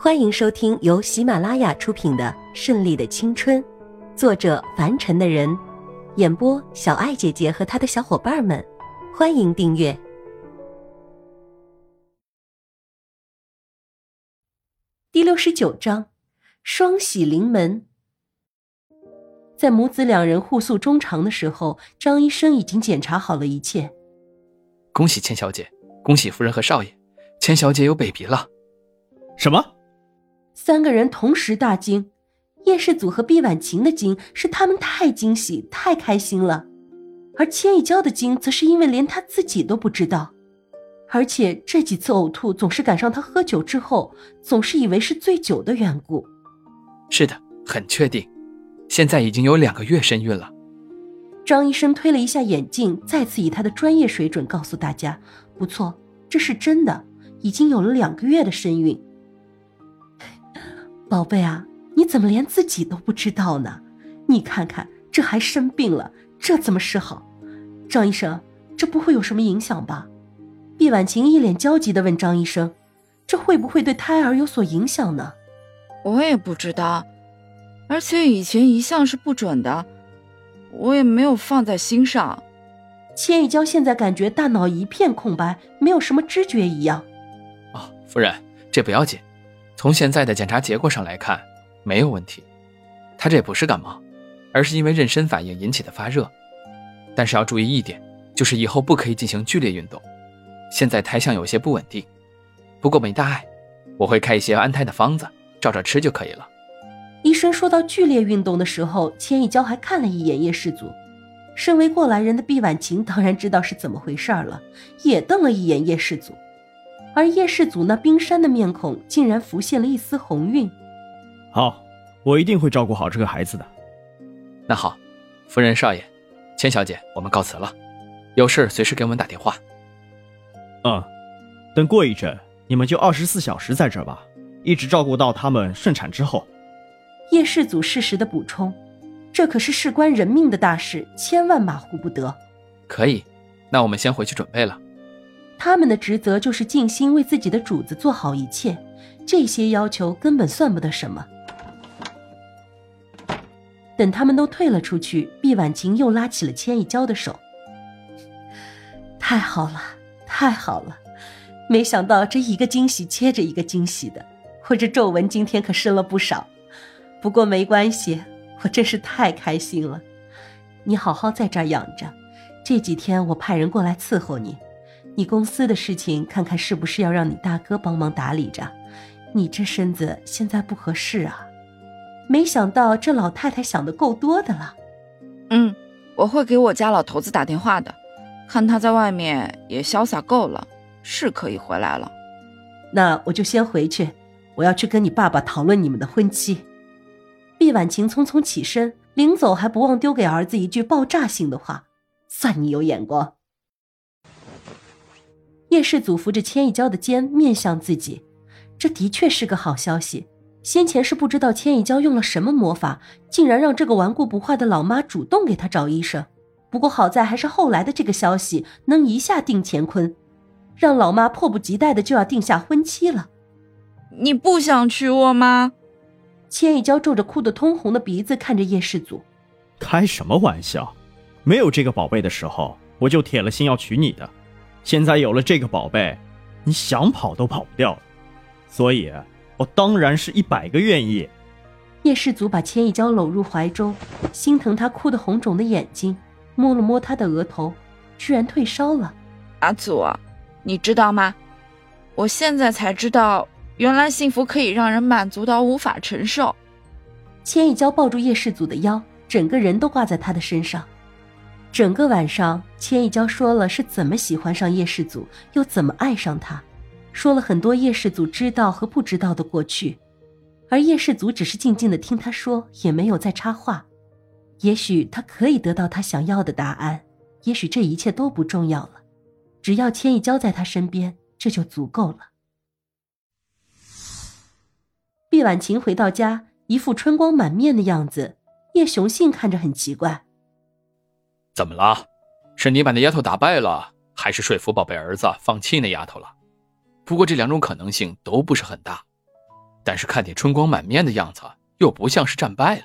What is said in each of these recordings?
欢迎收听由喜马拉雅出品的《顺利的青春》，作者凡尘的人，演播小爱姐姐和她的小伙伴们。欢迎订阅第六十九章：双喜临门。在母子两人互诉衷肠的时候，张医生已经检查好了一切。恭喜千小姐，恭喜夫人和少爷，千小姐有 baby 了。什么？三个人同时大惊，叶世祖和毕婉晴的惊是他们太惊喜、太开心了，而千一娇的惊则是因为连他自己都不知道，而且这几次呕吐总是赶上他喝酒之后，总是以为是醉酒的缘故。是的，很确定，现在已经有两个月身孕了。张医生推了一下眼镜，再次以他的专业水准告诉大家：“不错，这是真的，已经有了两个月的身孕。”宝贝啊，你怎么连自己都不知道呢？你看看，这还生病了，这怎么是好？张医生，这不会有什么影响吧？毕婉晴一脸焦急地问张医生：“这会不会对胎儿有所影响呢？”我也不知道，而且以前一向是不准的，我也没有放在心上。千玉娇现在感觉大脑一片空白，没有什么知觉一样。哦，夫人，这不要紧。从现在的检查结果上来看，没有问题。他这不是感冒，而是因为妊娠反应引起的发热。但是要注意一点，就是以后不可以进行剧烈运动。现在胎相有些不稳定，不过没大碍，我会开一些安胎的方子，照着吃就可以了。医生说到剧烈运动的时候，千一娇还看了一眼叶世祖。身为过来人的毕婉晴当然知道是怎么回事了，也瞪了一眼叶世祖。而叶氏祖那冰山的面孔竟然浮现了一丝红晕。好，我一定会照顾好这个孩子的。那好，夫人、少爷、千小姐，我们告辞了。有事随时给我们打电话。嗯，等过一阵，你们就二十四小时在这吧，一直照顾到他们顺产之后。叶氏祖适时的补充：“这可是事关人命的大事，千万马虎不得。”可以，那我们先回去准备了。他们的职责就是尽心为自己的主子做好一切，这些要求根本算不得什么。等他们都退了出去，毕婉晴又拉起了千一娇的手。太好了，太好了！没想到这一个惊喜接着一个惊喜的，我这皱纹今天可深了不少。不过没关系，我真是太开心了。你好好在这儿养着，这几天我派人过来伺候你。你公司的事情，看看是不是要让你大哥帮忙打理着？你这身子现在不合适啊！没想到这老太太想的够多的了。嗯，我会给我家老头子打电话的，看他在外面也潇洒够了，是可以回来了。那我就先回去，我要去跟你爸爸讨论你们的婚期。毕婉晴匆匆起身，临走还不忘丢给儿子一句爆炸性的话：“算你有眼光。”叶世祖扶着千一娇的肩，面向自己，这的确是个好消息。先前是不知道千一娇用了什么魔法，竟然让这个顽固不化的老妈主动给她找医生。不过好在还是后来的这个消息能一下定乾坤，让老妈迫不及待的就要定下婚期了。你不想娶我吗？千一娇皱着哭得通红的鼻子看着叶世祖，开什么玩笑？没有这个宝贝的时候，我就铁了心要娶你的。现在有了这个宝贝，你想跑都跑不掉了，所以我当然是一百个愿意。叶世祖把千亿娇搂入怀中，心疼她哭得红肿的眼睛，摸了摸她的额头，居然退烧了。阿祖，你知道吗？我现在才知道，原来幸福可以让人满足到无法承受。千亿娇抱住叶世祖的腰，整个人都挂在他的身上。整个晚上，千一娇说了是怎么喜欢上叶世祖，又怎么爱上他，说了很多叶世祖知道和不知道的过去，而叶世祖只是静静的听他说，也没有再插话。也许他可以得到他想要的答案，也许这一切都不重要了，只要千一娇在他身边，这就足够了。毕婉晴回到家，一副春光满面的样子，叶雄信看着很奇怪。怎么了？是你把那丫头打败了，还是说服宝贝儿子放弃那丫头了？不过这两种可能性都不是很大。但是看你春光满面的样子，又不像是战败了。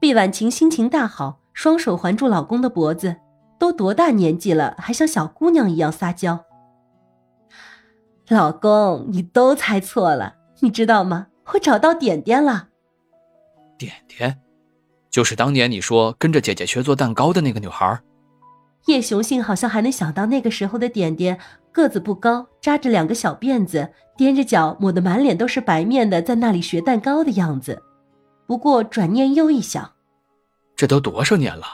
毕婉晴心情大好，双手环住老公的脖子，都多大年纪了，还像小姑娘一样撒娇。老公，你都猜错了，你知道吗？我找到点点了。点点，就是当年你说跟着姐姐学做蛋糕的那个女孩。叶雄信好像还能想到那个时候的点点，个子不高，扎着两个小辫子，踮着脚，抹得满脸都是白面的，在那里学蛋糕的样子。不过转念又一想，这都多少年了，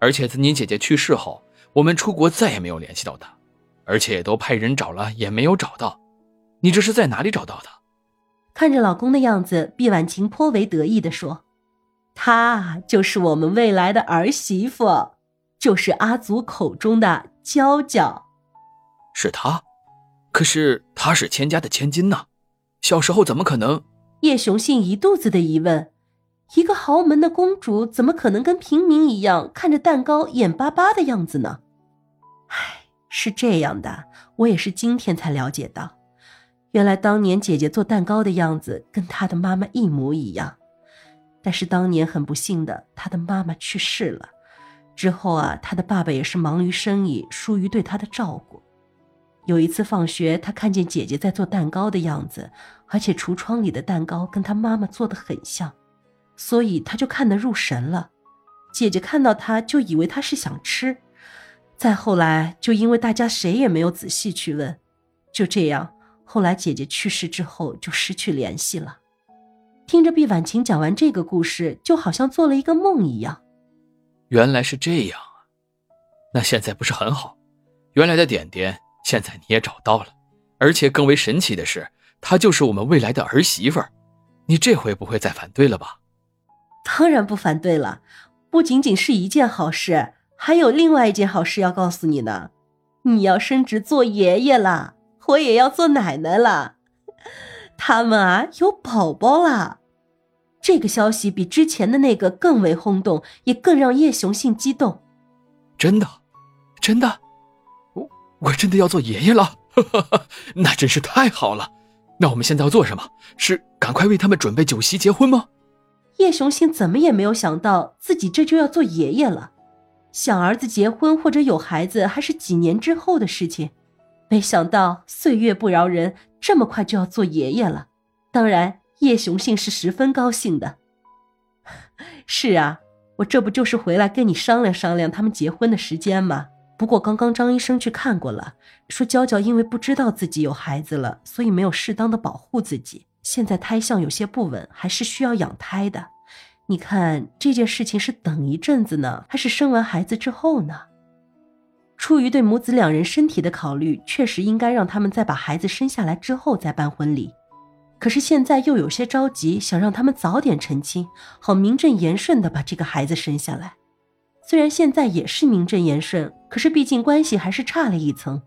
而且自你姐姐去世后，我们出国再也没有联系到她，而且都派人找了也没有找到。你这是在哪里找到的？看着老公的样子，毕婉晴颇为得意地说：“她就是我们未来的儿媳妇。”就是阿祖口中的娇娇，是她，可是她是千家的千金呐，小时候怎么可能？叶雄信一肚子的疑问，一个豪门的公主怎么可能跟平民一样看着蛋糕眼巴巴的样子呢？唉，是这样的，我也是今天才了解到，原来当年姐姐做蛋糕的样子跟她的妈妈一模一样，但是当年很不幸的，他的妈妈去世了。之后啊，他的爸爸也是忙于生意，疏于对他的照顾。有一次放学，他看见姐姐在做蛋糕的样子，而且橱窗里的蛋糕跟他妈妈做的很像，所以他就看得入神了。姐姐看到他就以为他是想吃，再后来就因为大家谁也没有仔细去问，就这样，后来姐姐去世之后就失去联系了。听着毕婉晴讲完这个故事，就好像做了一个梦一样。原来是这样啊，那现在不是很好？原来的点点现在你也找到了，而且更为神奇的是，她就是我们未来的儿媳妇儿。你这回不会再反对了吧？当然不反对了，不仅仅是一件好事，还有另外一件好事要告诉你呢。你要升职做爷爷了，我也要做奶奶了，他们啊有宝宝了。这个消息比之前的那个更为轰动，也更让叶雄信激动。真的，真的，我我真的要做爷爷了，那真是太好了。那我们现在要做什么？是赶快为他们准备酒席结婚吗？叶雄信怎么也没有想到自己这就要做爷爷了，想儿子结婚或者有孩子还是几年之后的事情，没想到岁月不饶人，这么快就要做爷爷了。当然。叶雄信是十分高兴的。是啊，我这不就是回来跟你商量商量他们结婚的时间吗？不过刚刚张医生去看过了，说娇娇因为不知道自己有孩子了，所以没有适当的保护自己，现在胎相有些不稳，还是需要养胎的。你看这件事情是等一阵子呢，还是生完孩子之后呢？出于对母子两人身体的考虑，确实应该让他们在把孩子生下来之后再办婚礼。可是现在又有些着急，想让他们早点成亲，好名正言顺的把这个孩子生下来。虽然现在也是名正言顺，可是毕竟关系还是差了一层。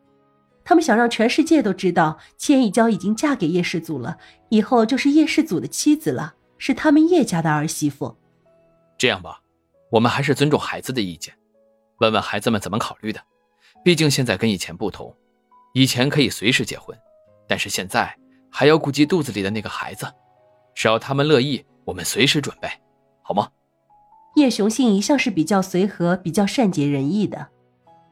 他们想让全世界都知道，千一娇已经嫁给叶世祖了，以后就是叶世祖的妻子了，是他们叶家的儿媳妇。这样吧，我们还是尊重孩子的意见，问问孩子们怎么考虑的。毕竟现在跟以前不同，以前可以随时结婚，但是现在。还要顾及肚子里的那个孩子，只要他们乐意，我们随时准备，好吗？叶雄信一向是比较随和、比较善解人意的。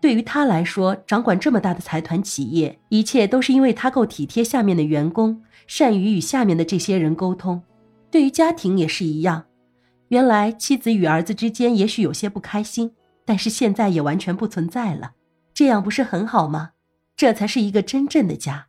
对于他来说，掌管这么大的财团企业，一切都是因为他够体贴下面的员工，善于与下面的这些人沟通。对于家庭也是一样。原来妻子与儿子之间也许有些不开心，但是现在也完全不存在了。这样不是很好吗？这才是一个真正的家。